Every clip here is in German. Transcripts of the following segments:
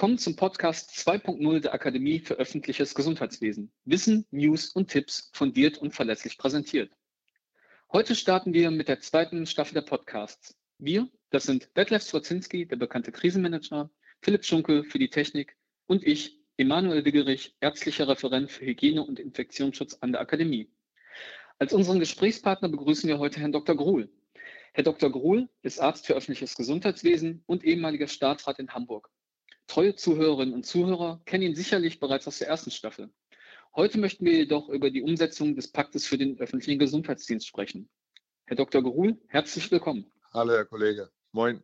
Willkommen zum Podcast 2.0 der Akademie für öffentliches Gesundheitswesen. Wissen, News und Tipps fundiert und verlässlich präsentiert. Heute starten wir mit der zweiten Staffel der Podcasts. Wir, das sind Detlef Swarzinski, der bekannte Krisenmanager, Philipp Schunke für die Technik und ich, Emanuel Wiggerich, ärztlicher Referent für Hygiene und Infektionsschutz an der Akademie. Als unseren Gesprächspartner begrüßen wir heute Herrn Dr. Gruhl. Herr Dr. Gruhl ist Arzt für öffentliches Gesundheitswesen und ehemaliger Staatsrat in Hamburg. Treue Zuhörerinnen und Zuhörer kennen ihn sicherlich bereits aus der ersten Staffel. Heute möchten wir jedoch über die Umsetzung des Paktes für den öffentlichen Gesundheitsdienst sprechen. Herr Dr. Geruhl, herzlich willkommen. Hallo, Herr Kollege. Moin.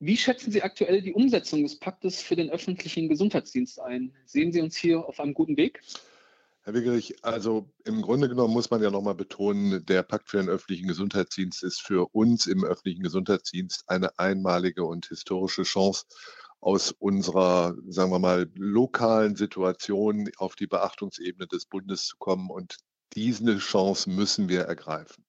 Wie schätzen Sie aktuell die Umsetzung des Paktes für den öffentlichen Gesundheitsdienst ein? Sehen Sie uns hier auf einem guten Weg? Herr Wiggerich, also im Grunde genommen muss man ja nochmal betonen, der Pakt für den öffentlichen Gesundheitsdienst ist für uns im öffentlichen Gesundheitsdienst eine einmalige und historische Chance, aus unserer, sagen wir mal, lokalen Situation auf die Beachtungsebene des Bundes zu kommen. Und diese Chance müssen wir ergreifen.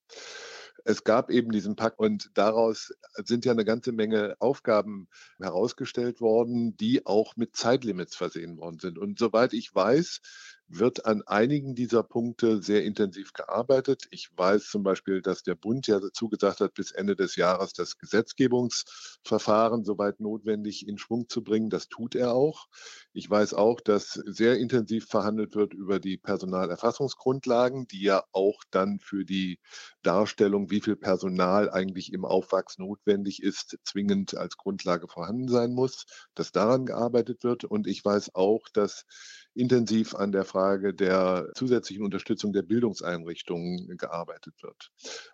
Es gab eben diesen Pakt und daraus sind ja eine ganze Menge Aufgaben herausgestellt worden, die auch mit Zeitlimits versehen worden sind. Und soweit ich weiß, wird an einigen dieser Punkte sehr intensiv gearbeitet. Ich weiß zum Beispiel, dass der Bund ja zugesagt hat, bis Ende des Jahres das Gesetzgebungsverfahren soweit notwendig in Schwung zu bringen. Das tut er auch. Ich weiß auch, dass sehr intensiv verhandelt wird über die Personalerfassungsgrundlagen, die ja auch dann für die Darstellung, wie viel Personal eigentlich im Aufwachs notwendig ist, zwingend als Grundlage vorhanden sein muss, dass daran gearbeitet wird. Und ich weiß auch, dass intensiv an der Frage der zusätzlichen Unterstützung der Bildungseinrichtungen gearbeitet wird.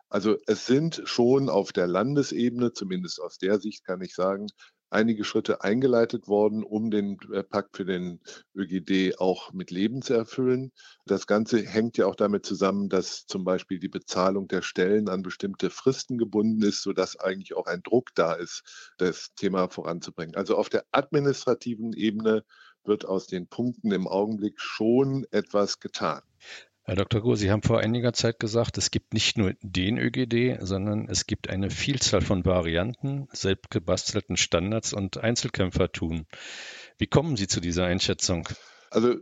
Also es sind schon auf der Landesebene, zumindest aus der Sicht kann ich sagen, einige Schritte eingeleitet worden, um den äh, Pakt für den ÖGD auch mit Leben zu erfüllen. Das Ganze hängt ja auch damit zusammen, dass zum Beispiel die Bezahlung der Stellen an bestimmte Fristen gebunden ist, sodass eigentlich auch ein Druck da ist, das Thema voranzubringen. Also auf der administrativen Ebene wird aus den Punkten im Augenblick schon etwas getan. Herr Dr. Goh, Sie haben vor einiger Zeit gesagt, es gibt nicht nur den ÖGD, sondern es gibt eine Vielzahl von Varianten, selbstgebastelten Standards und Einzelkämpfertun. Wie kommen Sie zu dieser Einschätzung? Also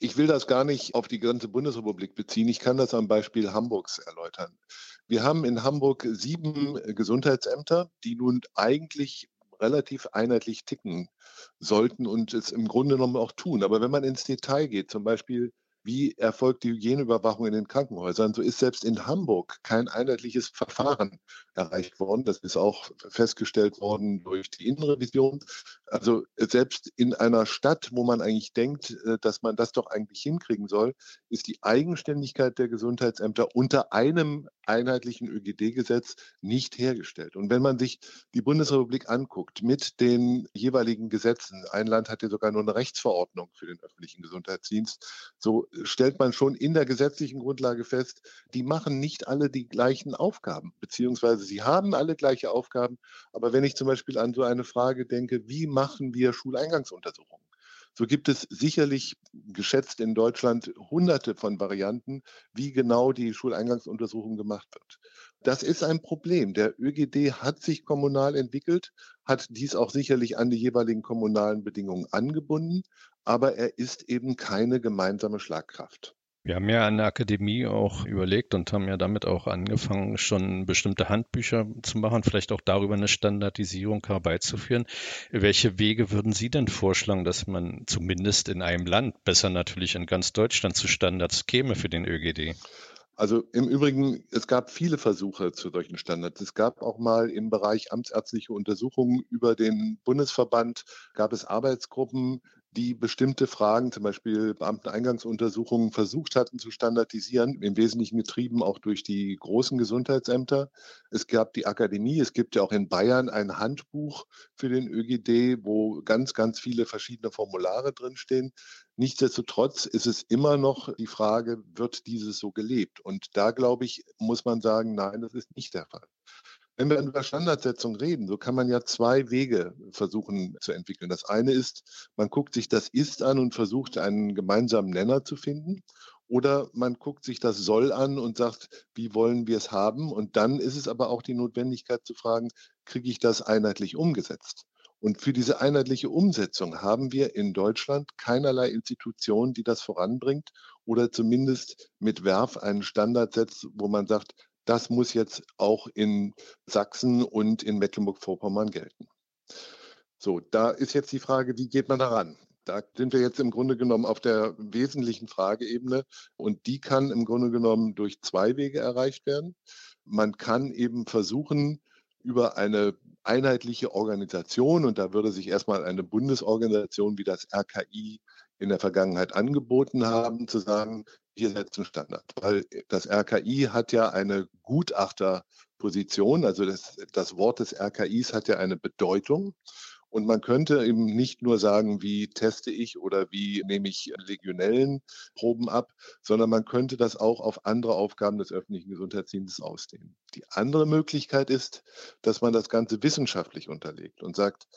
ich will das gar nicht auf die ganze Bundesrepublik beziehen. Ich kann das am Beispiel Hamburgs erläutern. Wir haben in Hamburg sieben Gesundheitsämter, die nun eigentlich relativ einheitlich ticken sollten und es im Grunde genommen auch tun. Aber wenn man ins Detail geht, zum Beispiel wie erfolgt die Hygieneüberwachung in den Krankenhäusern. So ist selbst in Hamburg kein einheitliches Verfahren erreicht worden. Das ist auch festgestellt worden durch die Innenrevision. Also selbst in einer Stadt, wo man eigentlich denkt, äh, dass man das doch eigentlich hinkriegen soll, ist die Eigenständigkeit der Gesundheitsämter unter einem einheitlichen ÖGD-Gesetz nicht hergestellt. Und wenn man sich die Bundesrepublik anguckt mit den jeweiligen Gesetzen, ein Land hat ja sogar nur eine Rechtsverordnung für den öffentlichen Gesundheitsdienst, so stellt man schon in der gesetzlichen Grundlage fest, die machen nicht alle die gleichen Aufgaben, beziehungsweise sie haben alle gleiche Aufgaben. Aber wenn ich zum Beispiel an so eine Frage denke, wie machen wir Schuleingangsuntersuchungen? So gibt es sicherlich geschätzt in Deutschland hunderte von Varianten, wie genau die Schuleingangsuntersuchung gemacht wird. Das ist ein Problem. Der ÖGD hat sich kommunal entwickelt, hat dies auch sicherlich an die jeweiligen kommunalen Bedingungen angebunden, aber er ist eben keine gemeinsame Schlagkraft. Wir haben ja an der Akademie auch überlegt und haben ja damit auch angefangen, schon bestimmte Handbücher zu machen, vielleicht auch darüber eine Standardisierung herbeizuführen. Welche Wege würden Sie denn vorschlagen, dass man zumindest in einem Land, besser natürlich in ganz Deutschland, zu Standards käme für den ÖGD? Also im Übrigen, es gab viele Versuche zu solchen Standards. Es gab auch mal im Bereich amtsärztliche Untersuchungen über den Bundesverband, gab es Arbeitsgruppen, die bestimmte Fragen, zum Beispiel Beamteneingangsuntersuchungen, versucht hatten zu standardisieren, im Wesentlichen getrieben auch durch die großen Gesundheitsämter. Es gab die Akademie, es gibt ja auch in Bayern ein Handbuch für den ÖGD, wo ganz, ganz viele verschiedene Formulare drinstehen. Nichtsdestotrotz ist es immer noch die Frage, wird dieses so gelebt? Und da, glaube ich, muss man sagen, nein, das ist nicht der Fall. Wenn wir über Standardsetzung reden, so kann man ja zwei Wege versuchen zu entwickeln. Das eine ist, man guckt sich das Ist an und versucht einen gemeinsamen Nenner zu finden. Oder man guckt sich das Soll an und sagt, wie wollen wir es haben? Und dann ist es aber auch die Notwendigkeit zu fragen, kriege ich das einheitlich umgesetzt? Und für diese einheitliche Umsetzung haben wir in Deutschland keinerlei Institution, die das voranbringt oder zumindest mit Werf einen Standard setzt, wo man sagt, das muss jetzt auch in Sachsen und in Mecklenburg-Vorpommern gelten. So, da ist jetzt die Frage, wie geht man daran? Da sind wir jetzt im Grunde genommen auf der wesentlichen Frageebene und die kann im Grunde genommen durch zwei Wege erreicht werden. Man kann eben versuchen, über eine einheitliche Organisation, und da würde sich erstmal eine Bundesorganisation wie das RKI in der Vergangenheit angeboten haben, zu sagen, wir setzen Standard. Weil das RKI hat ja eine Gutachterposition, also das, das Wort des RKIs hat ja eine Bedeutung. Und man könnte eben nicht nur sagen, wie teste ich oder wie nehme ich legionellen Proben ab, sondern man könnte das auch auf andere Aufgaben des öffentlichen Gesundheitsdienstes ausdehnen. Die andere Möglichkeit ist, dass man das Ganze wissenschaftlich unterlegt und sagt,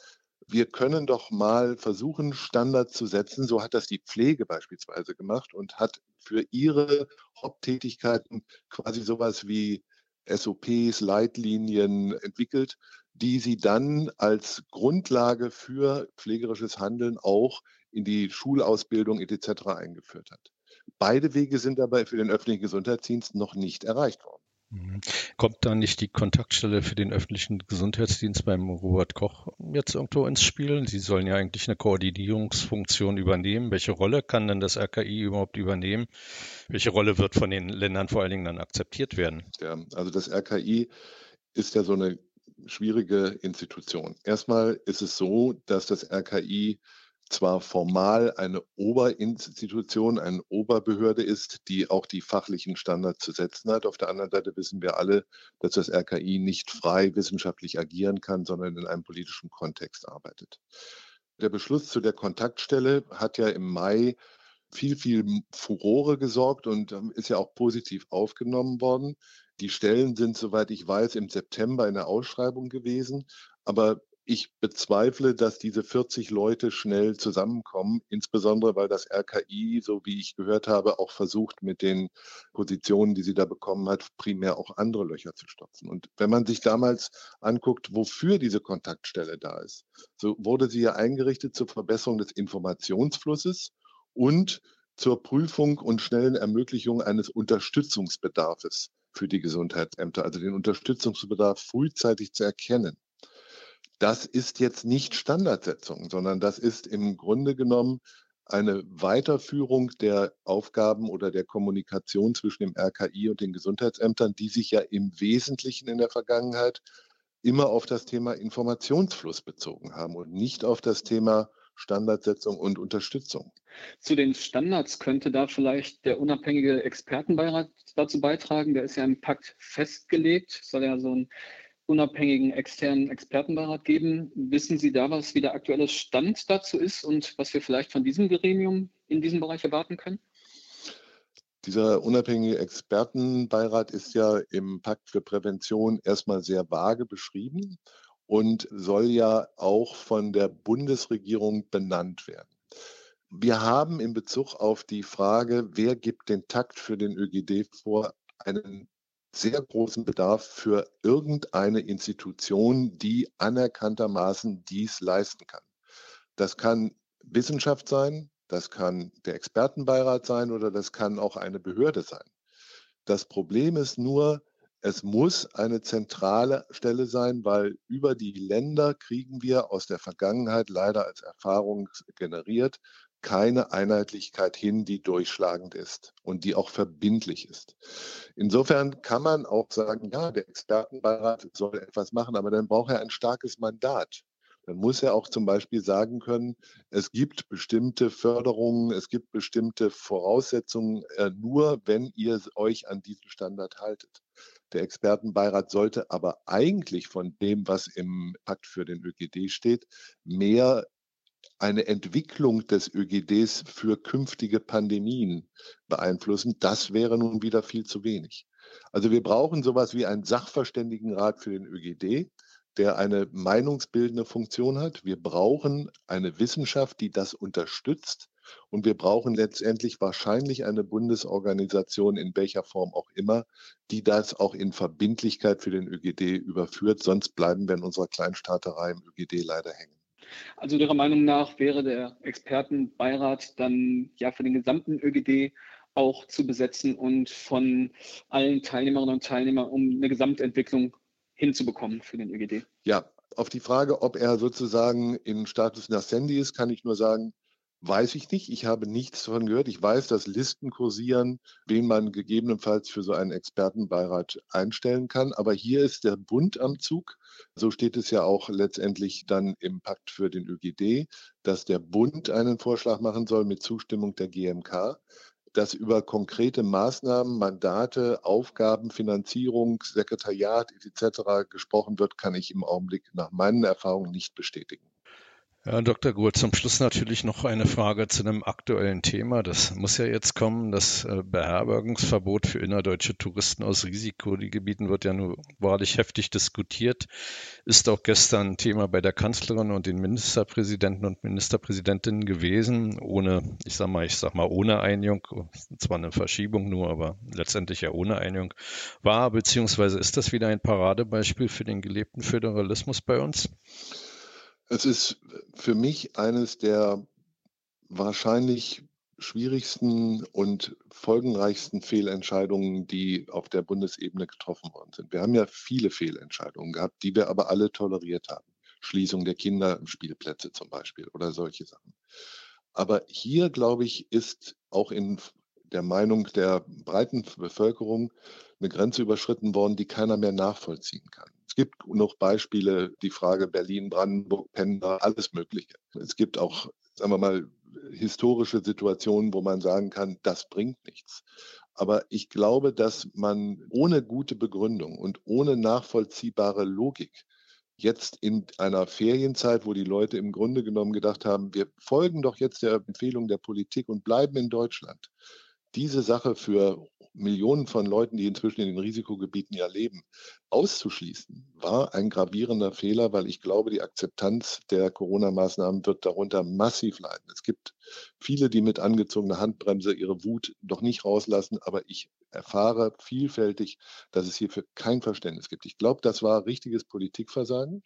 wir können doch mal versuchen, Standards zu setzen. So hat das die Pflege beispielsweise gemacht und hat für ihre Haupttätigkeiten quasi sowas wie SOPs, Leitlinien entwickelt, die sie dann als Grundlage für pflegerisches Handeln auch in die Schulausbildung etc. eingeführt hat. Beide Wege sind dabei für den öffentlichen Gesundheitsdienst noch nicht erreicht worden. Mhm. Kommt da nicht die Kontaktstelle für den öffentlichen Gesundheitsdienst beim Robert Koch jetzt irgendwo ins Spiel? Sie sollen ja eigentlich eine Koordinierungsfunktion übernehmen. Welche Rolle kann denn das RKI überhaupt übernehmen? Welche Rolle wird von den Ländern vor allen Dingen dann akzeptiert werden? Ja, also das RKI ist ja so eine schwierige Institution. Erstmal ist es so, dass das RKI zwar formal eine Oberinstitution, eine Oberbehörde ist, die auch die fachlichen Standards zu setzen hat. Auf der anderen Seite wissen wir alle, dass das RKI nicht frei wissenschaftlich agieren kann, sondern in einem politischen Kontext arbeitet. Der Beschluss zu der Kontaktstelle hat ja im Mai viel, viel Furore gesorgt und ähm, ist ja auch positiv aufgenommen worden. Die Stellen sind, soweit ich weiß, im September in der Ausschreibung gewesen. Aber ich bezweifle, dass diese 40 Leute schnell zusammenkommen, insbesondere weil das RKI, so wie ich gehört habe, auch versucht, mit den Positionen, die sie da bekommen hat, primär auch andere Löcher zu stopfen. Und wenn man sich damals anguckt, wofür diese Kontaktstelle da ist, so wurde sie ja eingerichtet zur Verbesserung des Informationsflusses und zur Prüfung und schnellen Ermöglichung eines Unterstützungsbedarfs für die Gesundheitsämter, also den Unterstützungsbedarf frühzeitig zu erkennen. Das ist jetzt nicht Standardsetzung, sondern das ist im Grunde genommen eine Weiterführung der Aufgaben oder der Kommunikation zwischen dem RKI und den Gesundheitsämtern, die sich ja im Wesentlichen in der Vergangenheit immer auf das Thema Informationsfluss bezogen haben und nicht auf das Thema Standardsetzung und Unterstützung. Zu den Standards könnte da vielleicht der unabhängige Expertenbeirat dazu beitragen. Der ist ja im Pakt festgelegt. Es soll ja so einen unabhängigen externen Expertenbeirat geben. Wissen Sie da, was wie der aktuelle Stand dazu ist und was wir vielleicht von diesem Gremium in diesem Bereich erwarten können? Dieser unabhängige Expertenbeirat ist ja im Pakt für Prävention erstmal sehr vage beschrieben und soll ja auch von der Bundesregierung benannt werden. Wir haben in Bezug auf die Frage, wer gibt den Takt für den ÖGD vor, einen sehr großen Bedarf für irgendeine Institution, die anerkanntermaßen dies leisten kann. Das kann Wissenschaft sein, das kann der Expertenbeirat sein oder das kann auch eine Behörde sein. Das Problem ist nur, es muss eine zentrale Stelle sein, weil über die Länder kriegen wir aus der Vergangenheit leider als Erfahrung generiert keine Einheitlichkeit hin, die durchschlagend ist und die auch verbindlich ist. Insofern kann man auch sagen, ja, der Expertenbeirat soll etwas machen, aber dann braucht er ein starkes Mandat dann muss er auch zum Beispiel sagen können, es gibt bestimmte Förderungen, es gibt bestimmte Voraussetzungen, äh, nur wenn ihr euch an diesen Standard haltet. Der Expertenbeirat sollte aber eigentlich von dem, was im Pakt für den ÖGD steht, mehr eine Entwicklung des ÖGDs für künftige Pandemien beeinflussen. Das wäre nun wieder viel zu wenig. Also wir brauchen sowas wie einen Sachverständigenrat für den ÖGD, der eine meinungsbildende Funktion hat. Wir brauchen eine Wissenschaft, die das unterstützt. Und wir brauchen letztendlich wahrscheinlich eine Bundesorganisation in welcher Form auch immer, die das auch in Verbindlichkeit für den ÖGD überführt. Sonst bleiben wir in unserer Kleinstaaterei im ÖGD leider hängen. Also Ihrer Meinung nach wäre der Expertenbeirat dann ja für den gesamten ÖGD auch zu besetzen und von allen Teilnehmerinnen und Teilnehmern, um eine Gesamtentwicklung hinzubekommen für den ÖGD? Ja, auf die Frage, ob er sozusagen im Status Nascendi ist, kann ich nur sagen, weiß ich nicht. Ich habe nichts davon gehört. Ich weiß, dass Listen kursieren, wen man gegebenenfalls für so einen Expertenbeirat einstellen kann. Aber hier ist der Bund am Zug. So steht es ja auch letztendlich dann im Pakt für den ÖGD, dass der Bund einen Vorschlag machen soll mit Zustimmung der GMK dass über konkrete Maßnahmen, Mandate, Aufgaben, Finanzierung, Sekretariat etc. gesprochen wird, kann ich im Augenblick nach meinen Erfahrungen nicht bestätigen. Ja, Dr. Gohl, zum Schluss natürlich noch eine Frage zu einem aktuellen Thema. Das muss ja jetzt kommen. Das äh, Beherbergungsverbot für innerdeutsche Touristen aus Risikogebieten wird ja nur wahrlich heftig diskutiert. Ist auch gestern Thema bei der Kanzlerin und den Ministerpräsidenten und Ministerpräsidentinnen gewesen, ohne, ich sag mal, ich sag mal, ohne Einigung, zwar eine Verschiebung nur, aber letztendlich ja ohne Einigung war, beziehungsweise ist das wieder ein Paradebeispiel für den gelebten Föderalismus bei uns? Es ist für mich eines der wahrscheinlich schwierigsten und folgenreichsten Fehlentscheidungen, die auf der Bundesebene getroffen worden sind. Wir haben ja viele Fehlentscheidungen gehabt, die wir aber alle toleriert haben. Schließung der Kinderspielplätze zum Beispiel oder solche Sachen. Aber hier, glaube ich, ist auch in der Meinung der breiten Bevölkerung eine Grenze überschritten worden, die keiner mehr nachvollziehen kann. Es gibt noch Beispiele, die Frage Berlin, Brandenburg, Pendler, alles Mögliche. Es gibt auch, sagen wir mal, historische Situationen, wo man sagen kann, das bringt nichts. Aber ich glaube, dass man ohne gute Begründung und ohne nachvollziehbare Logik jetzt in einer Ferienzeit, wo die Leute im Grunde genommen gedacht haben, wir folgen doch jetzt der Empfehlung der Politik und bleiben in Deutschland, diese Sache für Millionen von Leuten, die inzwischen in den Risikogebieten ja leben, auszuschließen, war ein gravierender Fehler, weil ich glaube, die Akzeptanz der Corona-Maßnahmen wird darunter massiv leiden. Es gibt viele, die mit angezogener Handbremse ihre Wut doch nicht rauslassen, aber ich erfahre vielfältig, dass es hierfür kein Verständnis gibt. Ich glaube, das war richtiges Politikversagen.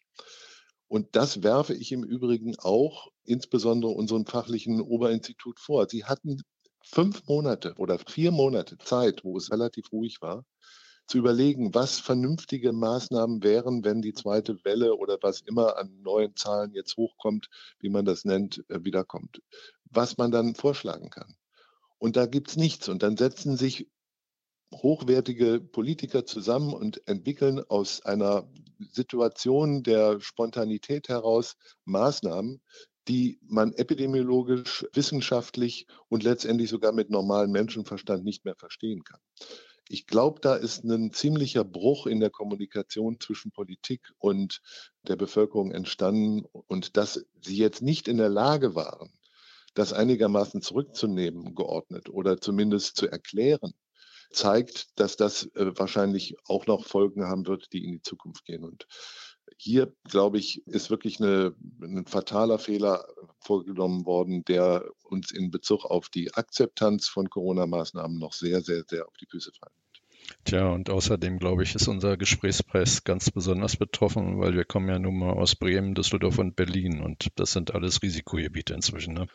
Und das werfe ich im Übrigen auch insbesondere unserem fachlichen Oberinstitut vor. Sie hatten fünf Monate oder vier Monate Zeit, wo es relativ ruhig war, zu überlegen, was vernünftige Maßnahmen wären, wenn die zweite Welle oder was immer an neuen Zahlen jetzt hochkommt, wie man das nennt, äh, wiederkommt. Was man dann vorschlagen kann. Und da gibt es nichts. Und dann setzen sich hochwertige Politiker zusammen und entwickeln aus einer Situation der Spontanität heraus Maßnahmen, die man epidemiologisch, wissenschaftlich und letztendlich sogar mit normalem Menschenverstand nicht mehr verstehen kann. Ich glaube, da ist ein ziemlicher Bruch in der Kommunikation zwischen Politik und der Bevölkerung entstanden und dass sie jetzt nicht in der Lage waren, das einigermaßen zurückzunehmen, geordnet oder zumindest zu erklären, zeigt, dass das äh, wahrscheinlich auch noch Folgen haben wird, die in die Zukunft gehen. Und hier, glaube ich, ist wirklich eine, ein fataler Fehler vorgenommen worden, der uns in Bezug auf die Akzeptanz von Corona-Maßnahmen noch sehr, sehr, sehr auf die Füße fallen. Tja, und außerdem, glaube ich, ist unser Gesprächspreis ganz besonders betroffen, weil wir kommen ja nun mal aus Bremen, Düsseldorf und Berlin und das sind alles Risikogebiete inzwischen. Ne?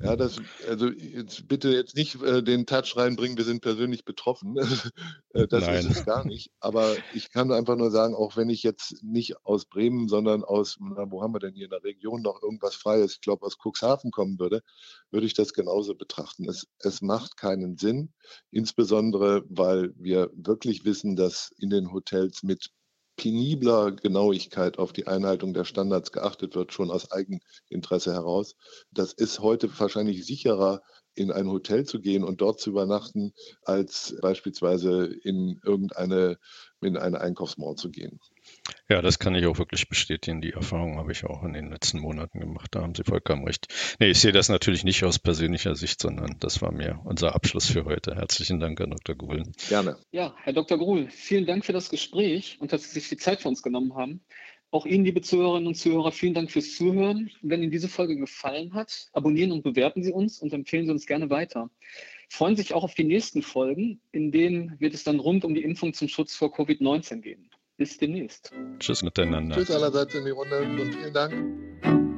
Ja, das, also jetzt bitte jetzt nicht äh, den Touch reinbringen, wir sind persönlich betroffen. Äh, das Nein. ist es gar nicht. Aber ich kann einfach nur sagen, auch wenn ich jetzt nicht aus Bremen, sondern aus, na, wo haben wir denn hier in der Region noch irgendwas Freies, ich glaube aus Cuxhaven kommen würde, würde ich das genauso betrachten. Es, es macht keinen Sinn, insbesondere weil wir wirklich wissen, dass in den Hotels mit penibler Genauigkeit auf die Einhaltung der Standards geachtet wird, schon aus Eigeninteresse heraus. Das ist heute wahrscheinlich sicherer, in ein Hotel zu gehen und dort zu übernachten, als beispielsweise in irgendeine in eine Einkaufsmall zu gehen. Ja, das kann ich auch wirklich bestätigen. Die Erfahrung habe ich auch in den letzten Monaten gemacht. Da haben Sie vollkommen recht. Nee, ich sehe das natürlich nicht aus persönlicher Sicht, sondern das war mir unser Abschluss für heute. Herzlichen Dank, Herr Dr. Gruhl. Gerne. Ja, Herr Dr. Gruhl, vielen Dank für das Gespräch und dass Sie sich die Zeit für uns genommen haben. Auch Ihnen, liebe Zuhörerinnen und Zuhörer, vielen Dank fürs Zuhören. Wenn Ihnen diese Folge gefallen hat, abonnieren und bewerten Sie uns und empfehlen Sie uns gerne weiter. Freuen sich auch auf die nächsten Folgen, in denen wird es dann rund um die Impfung zum Schutz vor Covid-19 gehen. Bis demnächst. Tschüss miteinander. Tschüss allerseits in die Runde und vielen Dank.